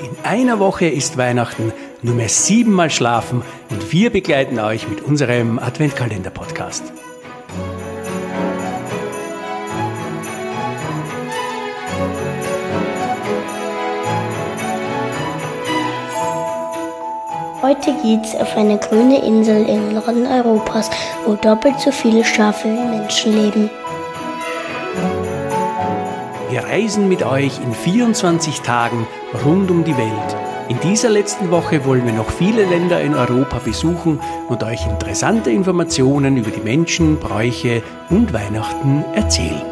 In einer Woche ist Weihnachten, nur mehr siebenmal schlafen und wir begleiten euch mit unserem Adventkalender-Podcast. Heute geht's auf eine grüne Insel im Norden Europas, wo doppelt so viele Schafe wie Menschen leben. Wir reisen mit euch in 24 Tagen rund um die Welt. In dieser letzten Woche wollen wir noch viele Länder in Europa besuchen und euch interessante Informationen über die Menschen, Bräuche und Weihnachten erzählen.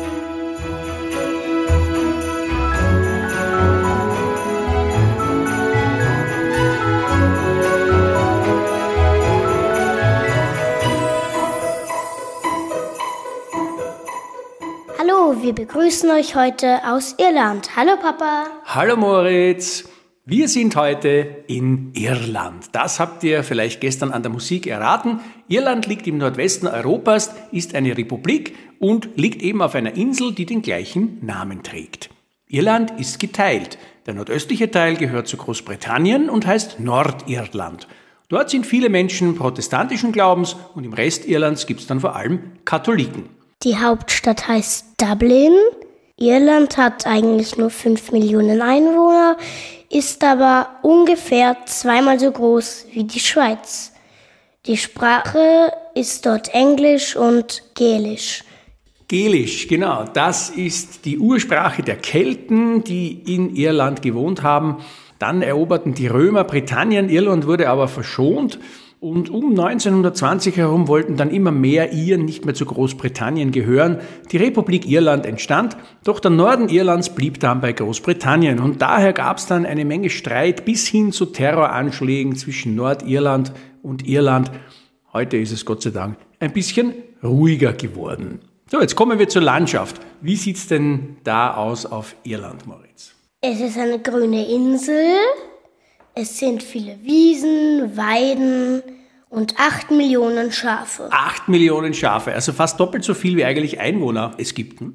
Wir begrüßen euch heute aus Irland. Hallo Papa. Hallo Moritz, wir sind heute in Irland. Das habt ihr vielleicht gestern an der Musik erraten. Irland liegt im Nordwesten Europas, ist eine Republik und liegt eben auf einer Insel, die den gleichen Namen trägt. Irland ist geteilt. Der nordöstliche Teil gehört zu Großbritannien und heißt Nordirland. Dort sind viele Menschen protestantischen Glaubens und im Rest Irlands gibt es dann vor allem Katholiken. Die Hauptstadt heißt Dublin. Irland hat eigentlich nur 5 Millionen Einwohner, ist aber ungefähr zweimal so groß wie die Schweiz. Die Sprache ist dort Englisch und Gälisch. Gälisch, genau. Das ist die Ursprache der Kelten, die in Irland gewohnt haben. Dann eroberten die Römer Britannien, Irland wurde aber verschont. Und um 1920 herum wollten dann immer mehr Iren nicht mehr zu Großbritannien gehören. Die Republik Irland entstand, doch der Norden Irlands blieb dann bei Großbritannien. Und daher gab es dann eine Menge Streit bis hin zu Terroranschlägen zwischen Nordirland und Irland. Heute ist es Gott sei Dank ein bisschen ruhiger geworden. So, jetzt kommen wir zur Landschaft. Wie sieht's denn da aus auf Irland, Moritz? Es ist eine grüne Insel. Es sind viele Wiesen, Weiden und 8 Millionen Schafe. Acht Millionen Schafe, also fast doppelt so viel wie eigentlich Einwohner es gibt. Hm?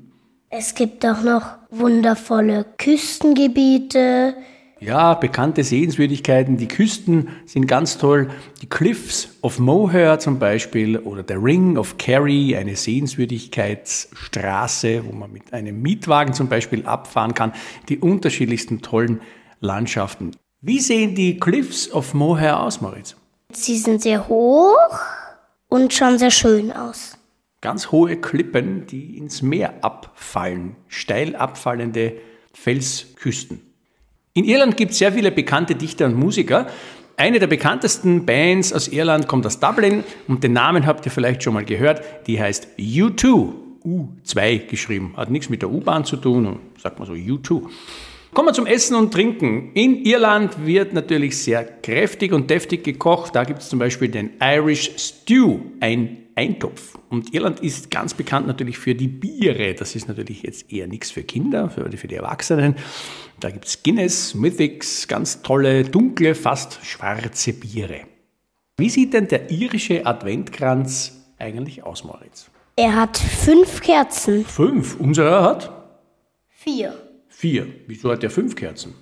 Es gibt auch noch wundervolle Küstengebiete. Ja, bekannte Sehenswürdigkeiten. Die Küsten sind ganz toll. Die Cliffs of Moher zum Beispiel oder der Ring of Kerry, eine Sehenswürdigkeitsstraße, wo man mit einem Mietwagen zum Beispiel abfahren kann. Die unterschiedlichsten tollen Landschaften. Wie sehen die Cliffs of Moher aus, Moritz? Sie sind sehr hoch und schon sehr schön aus. Ganz hohe Klippen, die ins Meer abfallen. Steil abfallende Felsküsten. In Irland gibt es sehr viele bekannte Dichter und Musiker. Eine der bekanntesten Bands aus Irland kommt aus Dublin und den Namen habt ihr vielleicht schon mal gehört. Die heißt U2. U2 geschrieben. Hat nichts mit der U-Bahn zu tun, sagt man so U2. Kommen wir zum Essen und Trinken. In Irland wird natürlich sehr kräftig und deftig gekocht. Da gibt es zum Beispiel den Irish Stew, ein Eintopf. Und Irland ist ganz bekannt natürlich für die Biere. Das ist natürlich jetzt eher nichts für Kinder, für, für die Erwachsenen. Da gibt es Guinness, Mythics, ganz tolle, dunkle, fast schwarze Biere. Wie sieht denn der irische Adventkranz eigentlich aus, Moritz? Er hat fünf Kerzen. Fünf. Unserer hat Vier. Vier. Wieso hat er fünf Kerzen?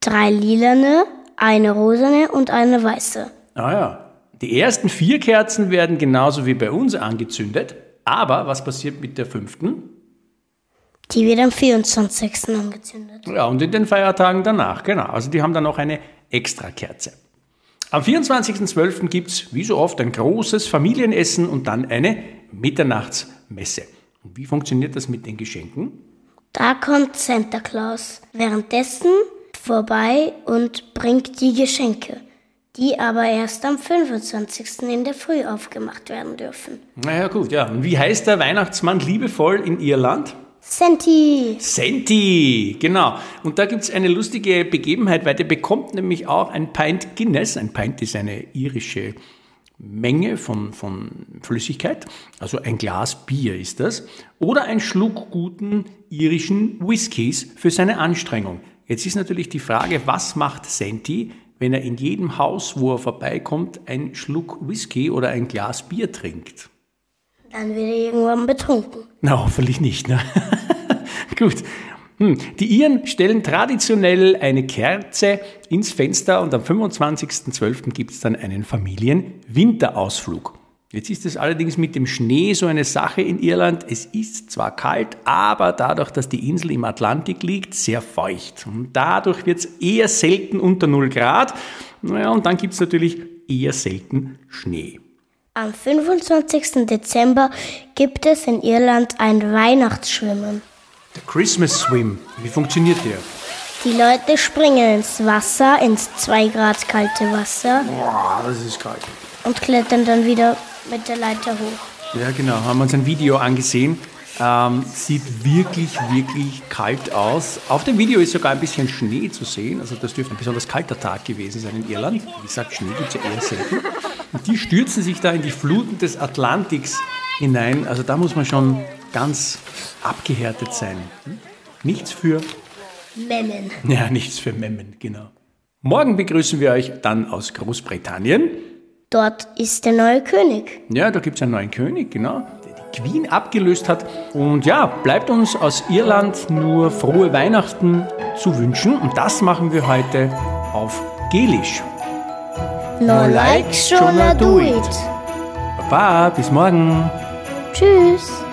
Drei lilane, eine rosane und eine weiße. Ah ja. Die ersten vier Kerzen werden genauso wie bei uns angezündet. Aber was passiert mit der fünften? Die wird am 24. angezündet. Ja, und in den Feiertagen danach, genau. Also die haben dann noch eine Extrakerze. Am 24.12. gibt es, wie so oft, ein großes Familienessen und dann eine Mitternachtsmesse. Und wie funktioniert das mit den Geschenken? Da kommt Santa Claus währenddessen vorbei und bringt die Geschenke, die aber erst am 25. in der Früh aufgemacht werden dürfen. Naja, gut, ja. Und wie heißt der Weihnachtsmann liebevoll in Irland? Senti! Senti, genau. Und da gibt's eine lustige Begebenheit, weil der bekommt nämlich auch ein Pint Guinness. Ein Pint ist eine irische Menge von, von Flüssigkeit, also ein Glas Bier ist das, oder ein Schluck guten irischen Whiskys für seine Anstrengung. Jetzt ist natürlich die Frage, was macht Senti, wenn er in jedem Haus, wo er vorbeikommt, einen Schluck Whisky oder ein Glas Bier trinkt? Dann wird er irgendwann betrunken. Na, hoffentlich nicht. Ne? Gut. Hm. Die Iren stellen traditionell eine Kerze ins Fenster und am 25.12. gibt es dann einen Familienwinterausflug. Jetzt ist es allerdings mit dem Schnee so eine Sache in Irland. Es ist zwar kalt, aber dadurch, dass die Insel im Atlantik liegt, sehr feucht. Und dadurch wird es eher selten unter 0 Grad. Naja, und dann gibt es natürlich eher selten Schnee. Am 25. Dezember gibt es in Irland ein Weihnachtsschwimmen. Der Christmas Swim, wie funktioniert der? Die Leute springen ins Wasser, ins 2 Grad kalte Wasser. Boah, das ist kalt. Und klettern dann wieder mit der Leiter hoch. Ja, genau. Haben wir uns ein Video angesehen. Ähm, sieht wirklich, wirklich kalt aus. Auf dem Video ist sogar ein bisschen Schnee zu sehen. Also das dürfte ein besonders kalter Tag gewesen sein in Irland. Wie gesagt, Schnee gibt es ja eher selten. Und die stürzen sich da in die Fluten des Atlantiks hinein. Also da muss man schon ganz abgehärtet sein. Hm? Nichts für Memmen. Ja, nichts für Memmen, genau. Morgen begrüßen wir euch dann aus Großbritannien. Dort ist der neue König. Ja, da gibt es einen neuen König, genau, der die Queen abgelöst hat. Und ja, bleibt uns aus Irland nur frohe Weihnachten zu wünschen. Und das machen wir heute auf Gelisch. No like, shona do it. Baba, bis morgen. Tschüss.